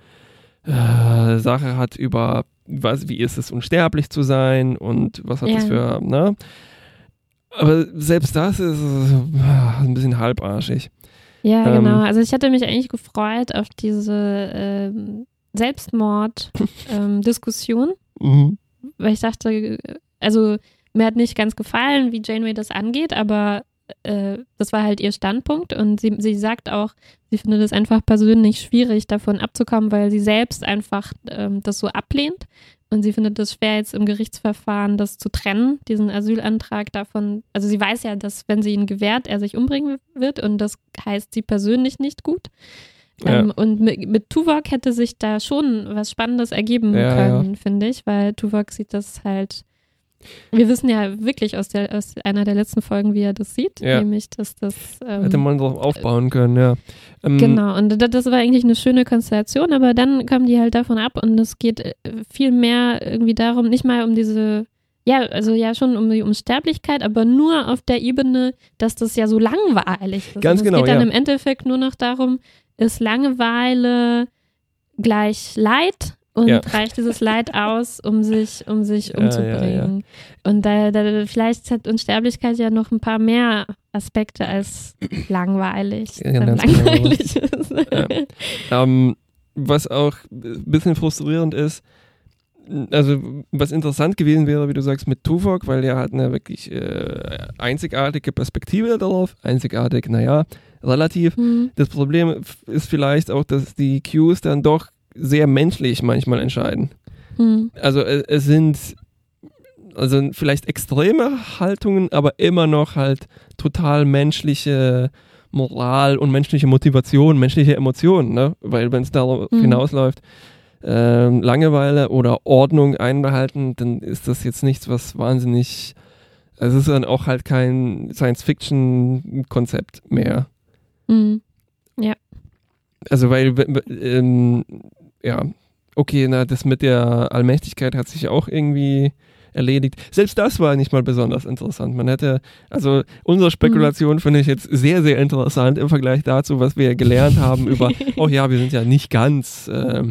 [SPEAKER 2] äh, Sache hat über, was, wie ist es, unsterblich zu sein und was hat
[SPEAKER 1] Ja.
[SPEAKER 2] das für, ne? Aber selbst das ist äh, ein bisschen halbarschig.
[SPEAKER 1] Ja,
[SPEAKER 2] Ähm,
[SPEAKER 1] genau. Also ich hatte mich eigentlich gefreut auf diese ähm, Selbstmord-Diskussion,
[SPEAKER 2] Mhm.
[SPEAKER 1] weil ich dachte, äh, also mir hat nicht ganz gefallen, wie Janeway das angeht, aber äh, das war halt ihr Standpunkt und sie, sie sagt auch, sie findet es einfach persönlich schwierig, davon abzukommen, weil sie selbst einfach ähm, das so ablehnt und sie findet es schwer, jetzt im Gerichtsverfahren das zu trennen, diesen Asylantrag davon. Also sie weiß ja, dass wenn sie ihn gewährt, er sich umbringen wird und das heißt sie persönlich nicht gut.
[SPEAKER 2] Ja.
[SPEAKER 1] Ähm, und mit, mit Tuvok hätte sich da schon was Spannendes ergeben
[SPEAKER 2] Ja,
[SPEAKER 1] können, finde ich, weil Tuvok sieht das halt. Wir wissen ja wirklich aus, der, aus einer der letzten Folgen, wie er das sieht,
[SPEAKER 2] Ja.
[SPEAKER 1] nämlich, dass das. Ähm,
[SPEAKER 2] Hätte man drauf aufbauen können, ja. Ähm,
[SPEAKER 1] Genau, und das, war eigentlich eine schöne Konstellation, aber dann kommen die halt davon ab und es geht äh, viel mehr irgendwie darum, nicht mal um diese, ja, also ja schon um die Unsterblichkeit, aber nur auf der Ebene, dass das ja so langweilig ist.
[SPEAKER 2] Ganz
[SPEAKER 1] und
[SPEAKER 2] genau,
[SPEAKER 1] Es geht dann
[SPEAKER 2] ja.
[SPEAKER 1] im Endeffekt nur noch darum, ist Langeweile gleich Leid und
[SPEAKER 2] Ja.
[SPEAKER 1] reicht dieses Leid aus, um sich, um sich
[SPEAKER 2] Ja,
[SPEAKER 1] umzubringen. Und da, da vielleicht hat Unsterblichkeit ja noch ein paar mehr Aspekte als langweilig.
[SPEAKER 2] Ja, genau.
[SPEAKER 1] langweilig ist.
[SPEAKER 2] Ja. Ähm, was auch ein bisschen frustrierend ist, also was interessant gewesen wäre, wie du sagst, mit Tuvok, weil er hat eine wirklich äh, einzigartige Perspektive darauf. Einzigartig, naja, relativ.
[SPEAKER 1] Hm.
[SPEAKER 2] Das Problem ist vielleicht auch, dass die Cues dann doch sehr menschlich manchmal entscheiden.
[SPEAKER 1] Hm.
[SPEAKER 2] Also äh, es sind also vielleicht extreme Haltungen, aber immer noch halt total menschliche Moral und menschliche Motivation, menschliche Emotionen, ne? Weil wenn es darauf
[SPEAKER 1] Mhm.
[SPEAKER 2] hinausläuft, ähm, Langeweile oder Ordnung einbehalten, dann ist das jetzt nichts, was wahnsinnig, also es ist dann auch halt kein Science-Fiction-Konzept mehr.
[SPEAKER 1] Hm.
[SPEAKER 2] Also weil, ähm, ja, okay, na, das mit der Allmächtigkeit hat sich auch irgendwie erledigt. Selbst das war nicht mal besonders interessant. Man hätte, also unsere Spekulation finde ich jetzt sehr, sehr interessant im Vergleich dazu, was wir gelernt haben über, oh ja, wir sind ja nicht ganz äh,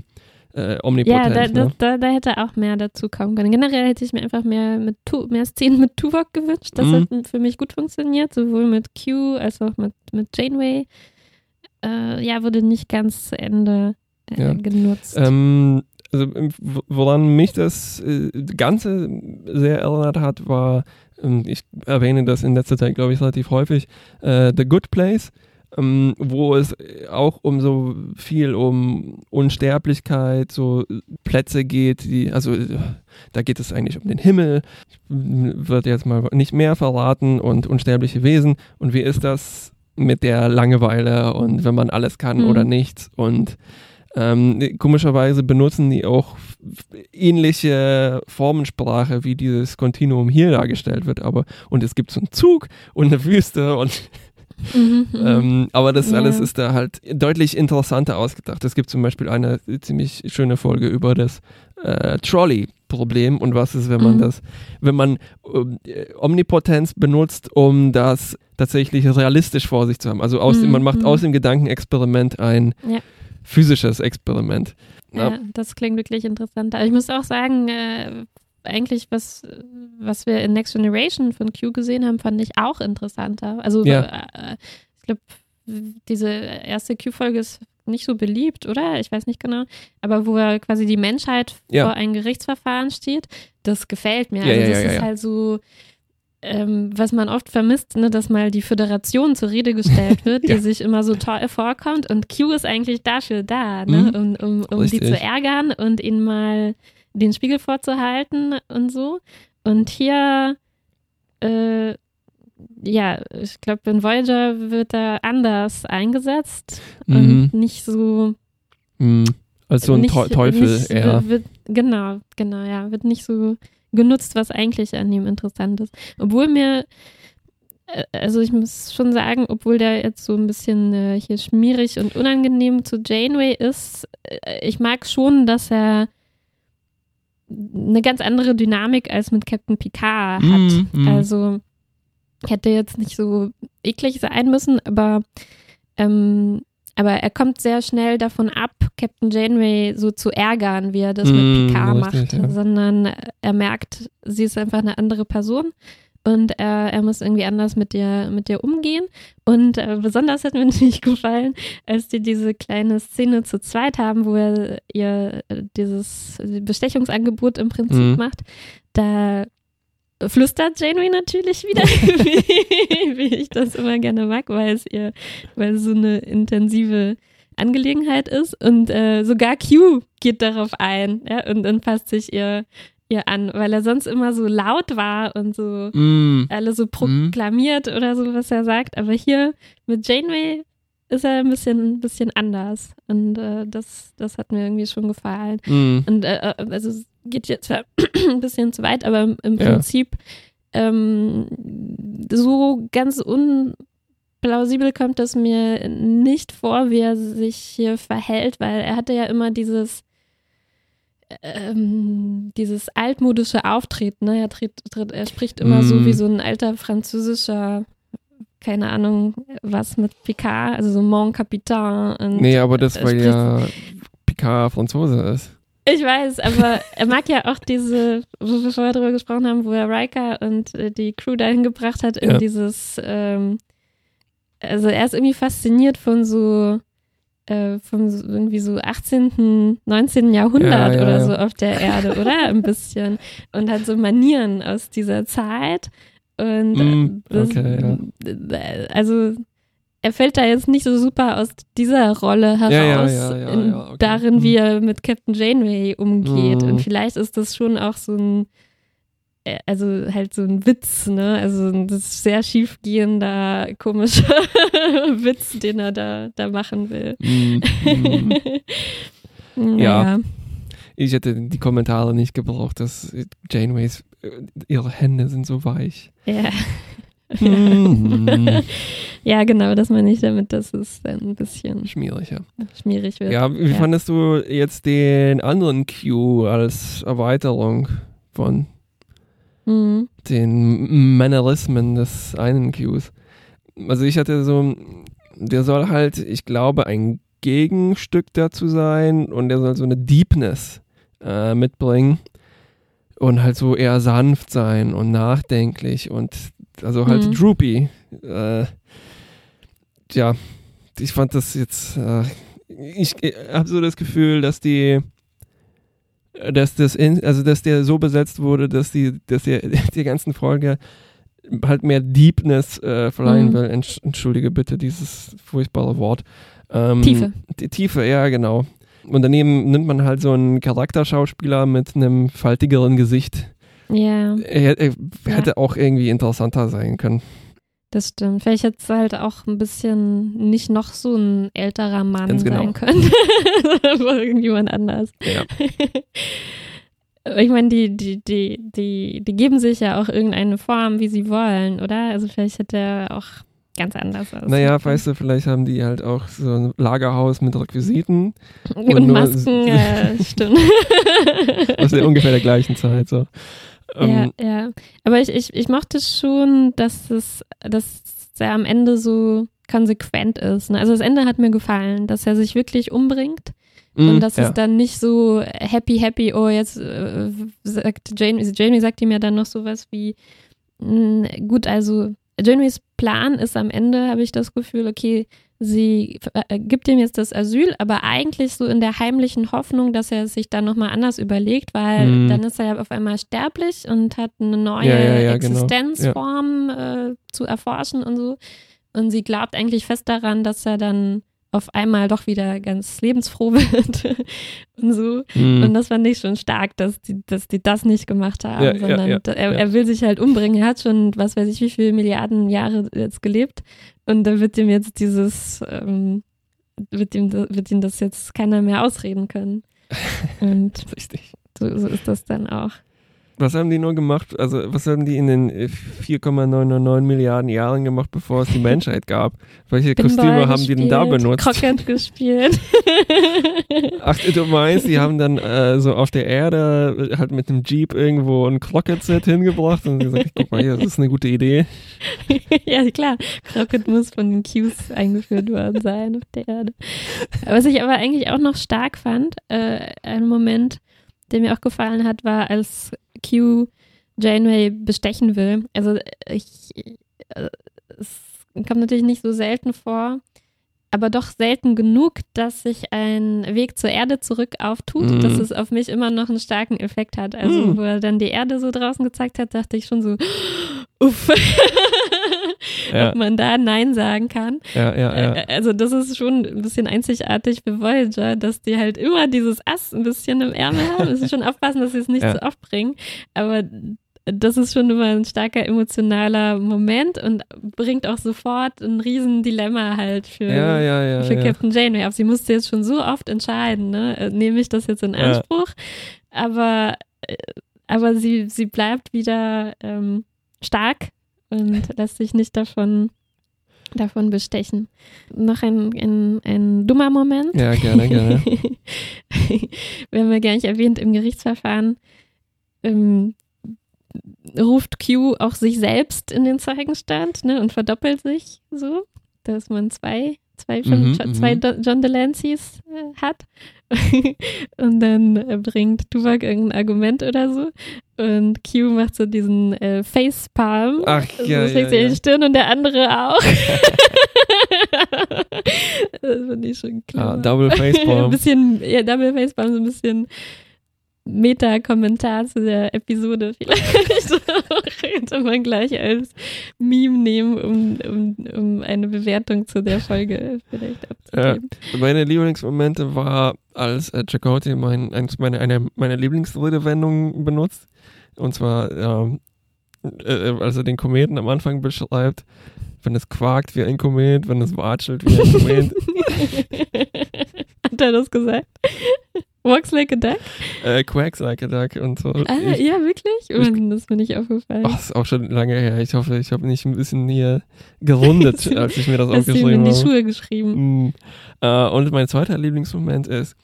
[SPEAKER 1] Ja,
[SPEAKER 2] omnipotent.
[SPEAKER 1] da, da,
[SPEAKER 2] ne?
[SPEAKER 1] da, da hätte auch mehr dazu kommen können. Generell hätte ich mir einfach mehr, mit tu mehr Szenen mit Tuvok gewünscht. Das
[SPEAKER 2] Mhm.
[SPEAKER 1] hat für mich gut funktioniert, sowohl mit Q als auch mit, mit Janeway. Äh, ja, wurde nicht ganz zu Ende äh,
[SPEAKER 2] Ja.
[SPEAKER 1] genutzt.
[SPEAKER 2] Ähm, also ähm, woran mich das äh, Ganze sehr erinnert hat, war, ähm, ich erwähne das in letzter Zeit, glaube ich, relativ häufig, äh, The Good Place, ähm, wo es auch um so viel um Unsterblichkeit, so Plätze geht, die, also äh, da geht es eigentlich um den Himmel, ich wird jetzt mal nicht mehr verraten und unsterbliche Wesen und wie ist das mit der Langeweile und wenn man alles kann
[SPEAKER 1] Mhm.
[SPEAKER 2] oder nichts und ähm, komischerweise benutzen die auch ähnliche Formensprache, wie dieses Kontinuum hier dargestellt wird, aber und es gibt so einen Zug und eine Wüste und
[SPEAKER 1] Mhm, mhm.
[SPEAKER 2] ähm, aber das
[SPEAKER 1] Ja.
[SPEAKER 2] alles ist da halt deutlich interessanter ausgedacht. Es gibt zum Beispiel eine ziemlich schöne Folge über das äh, Trolley-Problem und was ist, wenn man
[SPEAKER 1] Mhm.
[SPEAKER 2] das, wenn man äh, Omnipotenz benutzt, um das tatsächlich realistisch vor sich zu haben. Also aus dem, man macht
[SPEAKER 1] Mhm.
[SPEAKER 2] aus dem Gedankenexperiment ein
[SPEAKER 1] Ja.
[SPEAKER 2] Physisches Experiment. Ja.
[SPEAKER 1] Ja, das klingt wirklich interessant. Aber ich muss auch sagen, äh, eigentlich, was, was wir in Next Generation von Q gesehen haben, fand ich auch interessanter. Also
[SPEAKER 2] Ja.
[SPEAKER 1] äh, ich glaube, diese erste Q-Folge ist nicht so beliebt, oder? Ich weiß nicht genau. Aber wo er quasi die Menschheit
[SPEAKER 2] Ja.
[SPEAKER 1] vor ein Gerichtsverfahren steht, das gefällt mir.
[SPEAKER 2] Ja,
[SPEAKER 1] also das ist halt so, ähm, was man oft vermisst, ne, dass mal die Föderation zur Rede gestellt wird,
[SPEAKER 2] Ja.
[SPEAKER 1] die sich immer so toll vorkommt. Und Q ist eigentlich dafür da, ne,
[SPEAKER 2] Mhm.
[SPEAKER 1] um, um, um die zu ärgern und ihnen mal den Spiegel vorzuhalten und so. Und hier, äh, ja, ich glaube, in Voyager wird er anders eingesetzt
[SPEAKER 2] Mhm.
[SPEAKER 1] und nicht so.
[SPEAKER 2] Mhm. Als so ein
[SPEAKER 1] nicht,
[SPEAKER 2] Teu- Teufel
[SPEAKER 1] nicht,
[SPEAKER 2] eher.
[SPEAKER 1] Wird, genau, genau, ja. Wird nicht so genutzt, was eigentlich an ihm interessant ist. Obwohl mir, äh, also ich muss schon sagen, obwohl der jetzt so ein bisschen äh, hier schmierig und unangenehm zu Janeway ist, äh, ich mag schon, dass er eine ganz andere Dynamik als mit Captain Picard hat.
[SPEAKER 2] Mhm, mhm.
[SPEAKER 1] Also hätte jetzt nicht so eklig sein müssen, aber ähm, aber er kommt sehr schnell davon ab, Captain Janeway so zu ärgern, wie er das
[SPEAKER 2] Mm,
[SPEAKER 1] mit Picard
[SPEAKER 2] richtig,
[SPEAKER 1] macht,
[SPEAKER 2] ja.
[SPEAKER 1] sondern er merkt, sie ist einfach eine andere Person und er, er muss irgendwie anders mit dir, mit dir umgehen. Und äh, besonders hat mir natürlich gefallen, als die diese kleine Szene zu zweit haben, wo er ihr äh, dieses Bestechungsangebot im Prinzip
[SPEAKER 2] Mhm.
[SPEAKER 1] macht. Da flüstert Janeway natürlich wieder, wie, wie ich das immer gerne mag, weil es ihr, weil es so eine intensive Angelegenheit ist. Und äh, sogar Q geht darauf ein ja, und, und passt sich ihr, ihr an, weil er sonst immer so laut war und so
[SPEAKER 2] Mhm.
[SPEAKER 1] alle so proklamiert oder so, was er sagt. Aber hier mit Janeway ist er ein bisschen, ein bisschen anders. Und äh, das, das hat mir irgendwie schon gefallen.
[SPEAKER 2] Mhm.
[SPEAKER 1] Und äh, äh, also es geht jetzt zwar ein bisschen zu weit, aber im, im
[SPEAKER 2] Ja.
[SPEAKER 1] Prinzip ähm, so ganz unplausibel kommt es mir nicht vor, wie er sich hier verhält, weil er hatte ja immer dieses ähm, dieses altmodische Auftreten, ne? er, tritt, tritt, er spricht immer so
[SPEAKER 2] Mm.
[SPEAKER 1] wie so ein alter französischer, keine Ahnung, was mit Picard, also so Mon Capitaine. Und
[SPEAKER 2] Nee, aber das,
[SPEAKER 1] er
[SPEAKER 2] weil ja Picard Franzose ist.
[SPEAKER 1] Ich weiß, aber er mag ja auch diese, wo wir vorher drüber gesprochen haben, wo er Riker und äh, die Crew dahin gebracht hat, in
[SPEAKER 2] Ja.
[SPEAKER 1] dieses, ähm, also er ist irgendwie fasziniert von so, äh, von so irgendwie so 18., 19. Jahrhundert
[SPEAKER 2] Ja, ja,
[SPEAKER 1] oder so auf der Erde, oder? Ein bisschen. Und hat so Manieren aus dieser Zeit. Und
[SPEAKER 2] Mm,
[SPEAKER 1] das,
[SPEAKER 2] okay,
[SPEAKER 1] äh, also er fällt da jetzt nicht so super aus dieser Rolle heraus,
[SPEAKER 2] Ja, ja, ja, ja,
[SPEAKER 1] in,
[SPEAKER 2] ja, okay.
[SPEAKER 1] darin, wie
[SPEAKER 2] Mhm.
[SPEAKER 1] er mit Captain Janeway umgeht.
[SPEAKER 2] Mhm.
[SPEAKER 1] Und vielleicht ist das schon auch so ein, äh, also halt so ein Witz, ne? Also ein das sehr schiefgehender, komischer Witz, den er da, da machen will.
[SPEAKER 2] Mhm. Mhm. Ich hätte die Kommentare nicht gebraucht, dass Janeways, äh, ihre Hände sind so weich.
[SPEAKER 1] Ja.
[SPEAKER 2] Mhm.
[SPEAKER 1] ja, genau, das meine ich damit, dass es dann ein bisschen
[SPEAKER 2] Schmierig, ja.
[SPEAKER 1] schmierig wird.
[SPEAKER 2] Ja, wie
[SPEAKER 1] Ja.
[SPEAKER 2] fandest du jetzt den anderen Q als Erweiterung von
[SPEAKER 1] Mhm.
[SPEAKER 2] den Mannerismen des einen Qs? Also ich hatte so, der soll halt, ich glaube, ein Gegenstück dazu sein und der soll so eine Deepness äh, mitbringen und halt so eher sanft sein und nachdenklich und also halt
[SPEAKER 1] Mhm.
[SPEAKER 2] droopy. Äh, ja, ich fand das jetzt, äh, ich habe so das Gefühl, dass die dass das in, also dass der so besetzt wurde, dass die, dass der die ganzen Folge halt mehr Deepness äh, verleihen
[SPEAKER 1] Mhm.
[SPEAKER 2] will. Entsch entschuldige bitte dieses furchtbare Wort. Ähm,
[SPEAKER 1] Tiefe.
[SPEAKER 2] Die Tiefe, ja, genau. Und daneben nimmt man halt so einen Charakterschauspieler mit einem faltigeren Gesicht.
[SPEAKER 1] Ja.
[SPEAKER 2] Er, er
[SPEAKER 1] Ja.
[SPEAKER 2] hätte auch irgendwie interessanter sein können.
[SPEAKER 1] Das stimmt. Vielleicht hätte es halt auch ein bisschen nicht noch so ein älterer Mann
[SPEAKER 2] Ganz genau.
[SPEAKER 1] sein können. Aber irgendjemand anders.
[SPEAKER 2] Ja.
[SPEAKER 1] Ich meine, die, die, die, die, die geben sich ja auch irgendeine Form, wie sie wollen, oder? Also vielleicht hätte er auch ganz anders aussehen
[SPEAKER 2] Naja, weißt du, vielleicht haben die halt auch so ein Lagerhaus mit Requisiten
[SPEAKER 1] Und,
[SPEAKER 2] und
[SPEAKER 1] Masken, ja, stimmt.
[SPEAKER 2] aus der ungefähr der gleichen Zeit. So.
[SPEAKER 1] ja,
[SPEAKER 2] Ähm,
[SPEAKER 1] ja. Aber ich, ich, ich mochte schon, dass es, dass er am Ende so konsequent ist. Ne? Also das Ende hat mir gefallen, dass er sich wirklich umbringt und
[SPEAKER 2] mm,
[SPEAKER 1] dass
[SPEAKER 2] ja.
[SPEAKER 1] es dann nicht so happy, happy, oh, jetzt äh, sagt Jamie, Jamie sagt ihm ja dann noch sowas wie, mh, gut, also Jamies Plan ist am Ende, habe ich das Gefühl, okay, sie äh, gibt ihm jetzt das Asyl, aber eigentlich so in der heimlichen Hoffnung, dass er es sich dann nochmal anders überlegt, weil
[SPEAKER 2] Mhm.
[SPEAKER 1] dann ist er ja auf einmal sterblich und hat eine neue
[SPEAKER 2] Ja, ja, ja, genau.
[SPEAKER 1] Existenzform äh, zu erforschen und so. Und sie glaubt eigentlich fest daran, dass er dann auf einmal doch wieder ganz lebensfroh wird und so.
[SPEAKER 2] Mhm.
[SPEAKER 1] Und das fand ich schon stark, dass die, dass die das nicht gemacht haben,
[SPEAKER 2] Ja,
[SPEAKER 1] sondern
[SPEAKER 2] ja,
[SPEAKER 1] er,
[SPEAKER 2] ja.
[SPEAKER 1] er will sich halt umbringen. Er hat schon, was weiß ich, wie viele Milliarden Jahre jetzt gelebt. Und da wird ihm jetzt dieses, ähm, wird ihm, wird ihm das jetzt keiner mehr ausreden können. Und
[SPEAKER 2] Richtig.
[SPEAKER 1] so, so ist das dann auch.
[SPEAKER 2] Was haben die nur gemacht? Also, was haben die in den äh, 4,999 Milliarden Jahren gemacht, bevor es die Menschheit gab? Welche Kostüme
[SPEAKER 1] Pinball
[SPEAKER 2] haben die denn da
[SPEAKER 1] gespielt,
[SPEAKER 2] benutzt?
[SPEAKER 1] Crockett gespielt.
[SPEAKER 2] Ach, du meinst, die haben dann äh, so auf der Erde äh, halt mit dem Jeep irgendwo ein Crockett-Set hingebracht und gesagt, guck mal hier, das ist eine gute Idee.
[SPEAKER 1] ja, klar. Crockett muss von den Qs eingeführt worden sein auf der Erde. Was ich aber eigentlich auch noch stark fand, äh, ein Moment, der mir auch gefallen hat, war, als Q Janeway bestechen will. Also ich, äh, es kommt natürlich nicht so selten vor, aber doch selten genug, dass sich ein Weg zur Erde zurück auftut,
[SPEAKER 2] Mhm.
[SPEAKER 1] dass es auf mich immer noch einen starken Effekt hat. Also
[SPEAKER 2] Mhm.
[SPEAKER 1] wo er dann die Erde so draußen gezeigt hat, dachte ich schon so, uff.
[SPEAKER 2] Ja.
[SPEAKER 1] Ob man da Nein sagen kann.
[SPEAKER 2] Ja, ja, ja.
[SPEAKER 1] Äh, Also das ist schon ein bisschen einzigartig für Voyager, dass die halt immer dieses Ass ein bisschen im Ärmel haben. Müssen schon aufpassen, dass sie es nicht
[SPEAKER 2] Ja.
[SPEAKER 1] zu oft bringen. Aber das ist schon immer ein starker emotionaler Moment und bringt auch sofort ein riesen Dilemma halt für,
[SPEAKER 2] Ja, ja, ja.
[SPEAKER 1] für. Captain Janeway. Aber sie musste jetzt schon so oft entscheiden, ne? Äh, Nehme ich das jetzt in. Anspruch? Aber, äh, aber sie, sie bleibt wieder ähm, stark und lässt sich nicht davon, davon bestechen. Noch ein, ein, ein dummer Moment.
[SPEAKER 2] Ja, gerne, gerne.
[SPEAKER 1] Wir haben ja gar nicht erwähnt, im Gerichtsverfahren ähm, ruft Q auch sich selbst in den Zeugenstand ne, und verdoppelt sich so, dass man zwei, zwei,
[SPEAKER 2] Mhm,
[SPEAKER 1] zwei
[SPEAKER 2] mhm.
[SPEAKER 1] John Delanceys äh, hat. und dann äh, bringt Tuvok irgendein Argument oder so. Und Q macht so diesen äh, Facepalm.
[SPEAKER 2] Ach,
[SPEAKER 1] Also
[SPEAKER 2] ja,
[SPEAKER 1] schlägt
[SPEAKER 2] ja, ja.
[SPEAKER 1] die Stirn und der andere auch. das finde ich schon
[SPEAKER 2] Ah,
[SPEAKER 1] klar.
[SPEAKER 2] Double
[SPEAKER 1] ein
[SPEAKER 2] Facepalm.
[SPEAKER 1] bisschen, ja, Double Facepalm, so ein bisschen Meta-Kommentar zu der Episode vielleicht. Könnte man gleich als Meme nehmen, um, um, um eine Bewertung zu der Folge vielleicht abzugeben.
[SPEAKER 2] Meine Lieblingsmomente war, als äh, Chakotay mein, eins meine, eine meiner Lieblingsredewendungen benutzt. Und zwar, ähm, äh, als er den Kometen am Anfang beschreibt, wenn es quakt wie ein Komet, wenn es watschelt wie ein Komet.
[SPEAKER 1] Hat er das gesagt? Walks like a duck?
[SPEAKER 2] äh, quacks like a duck und so.
[SPEAKER 1] Ah,
[SPEAKER 2] ich,
[SPEAKER 1] ja, wirklich? Und das bin ich aufgefallen.
[SPEAKER 2] ach, ist auch schon lange her. Ich hoffe, ich habe nicht ein bisschen hier gerundet, als ich mir das
[SPEAKER 1] Hast du ihm
[SPEAKER 2] aufgeschrieben
[SPEAKER 1] in die
[SPEAKER 2] habe.
[SPEAKER 1] Schuhe geschrieben?
[SPEAKER 2] Mm. Äh, und mein zweiter Lieblingsmoment ist,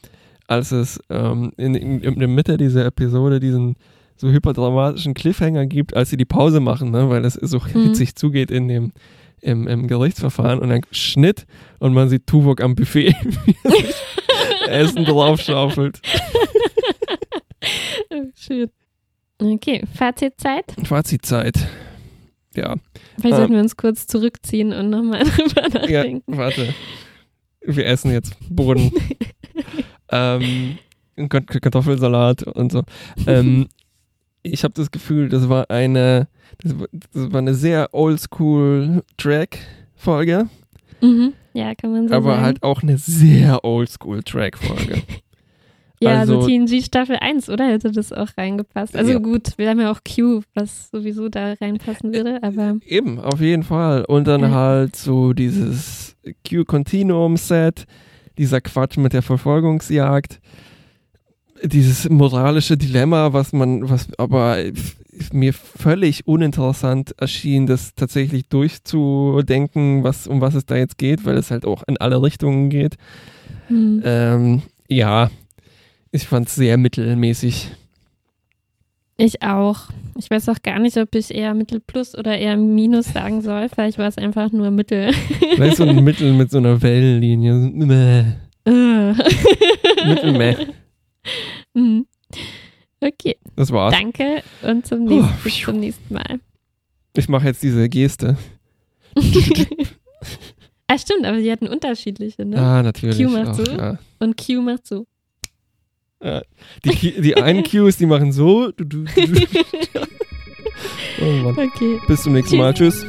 [SPEAKER 2] als es ähm, in, in, in der Mitte dieser Episode diesen so hyperdramatischen Cliffhanger gibt, als sie die Pause machen, ne, weil es so
[SPEAKER 1] Mhm.
[SPEAKER 2] hitzig zugeht in dem im, im Gerichtsverfahren und dann Schnitt und man sieht Tuvok am Buffet, Essen draufschaufelt.
[SPEAKER 1] Oh, Schön. Okay, Fazitzeit.
[SPEAKER 2] Fazitzeit. Ja,
[SPEAKER 1] Vielleicht sollten wir uns kurz zurückziehen und nochmal drüber
[SPEAKER 2] ja,
[SPEAKER 1] nachdenken.
[SPEAKER 2] warte. Wir essen jetzt Boden. ähm, Kart- Kartoffelsalat und so. Ähm, ich habe das Gefühl, das war eine, das war, das war eine sehr oldschool Track-Folge,
[SPEAKER 1] Mhm. Ja, kann man so
[SPEAKER 2] aber
[SPEAKER 1] sagen.
[SPEAKER 2] halt auch eine sehr oldschool Track-Folge.
[SPEAKER 1] ja, also,
[SPEAKER 2] also-
[SPEAKER 1] TNG Staffel 1, oder? Hätte das auch reingepasst. Also
[SPEAKER 2] Ja.
[SPEAKER 1] gut, wir haben ja auch Q, was sowieso da reinpassen würde, aber
[SPEAKER 2] Eben, auf jeden Fall. Und dann
[SPEAKER 1] Ja.
[SPEAKER 2] halt so dieses Q-Continuum-Set, dieser Quatsch mit der Verfolgungsjagd, dieses moralische Dilemma, was man, was aber mir völlig uninteressant erschien, das tatsächlich durchzudenken, was, um was es da jetzt geht, weil es halt auch in alle Richtungen geht.
[SPEAKER 1] hm.
[SPEAKER 2] Ähm, ja, ich fand es sehr mittelmäßig.
[SPEAKER 1] ich auch. Ich weiß auch gar nicht, ob ich eher Mittel plus oder eher Minus sagen soll. Vielleicht war es einfach nur Mittel.
[SPEAKER 2] Vielleicht so ein Mittel mit so einer Wellenlinie.
[SPEAKER 1] Äh.
[SPEAKER 2] Mittelmäh.
[SPEAKER 1] Mhm. Okay.
[SPEAKER 2] Das war's.
[SPEAKER 1] Danke und zum nächsten,
[SPEAKER 2] oh.
[SPEAKER 1] bis zum nächsten Mal.
[SPEAKER 2] Ich mache jetzt diese Geste.
[SPEAKER 1] ah, stimmt, aber sie hatten unterschiedliche, ne?
[SPEAKER 2] Ah, natürlich.
[SPEAKER 1] Q macht so
[SPEAKER 2] ja.
[SPEAKER 1] und Q macht so.
[SPEAKER 2] Ah, die, die einen Qs, die machen so. Du, du, du. oh Mann.
[SPEAKER 1] Okay.
[SPEAKER 2] Bis zum nächsten Tschüss. Mal. Tschüss.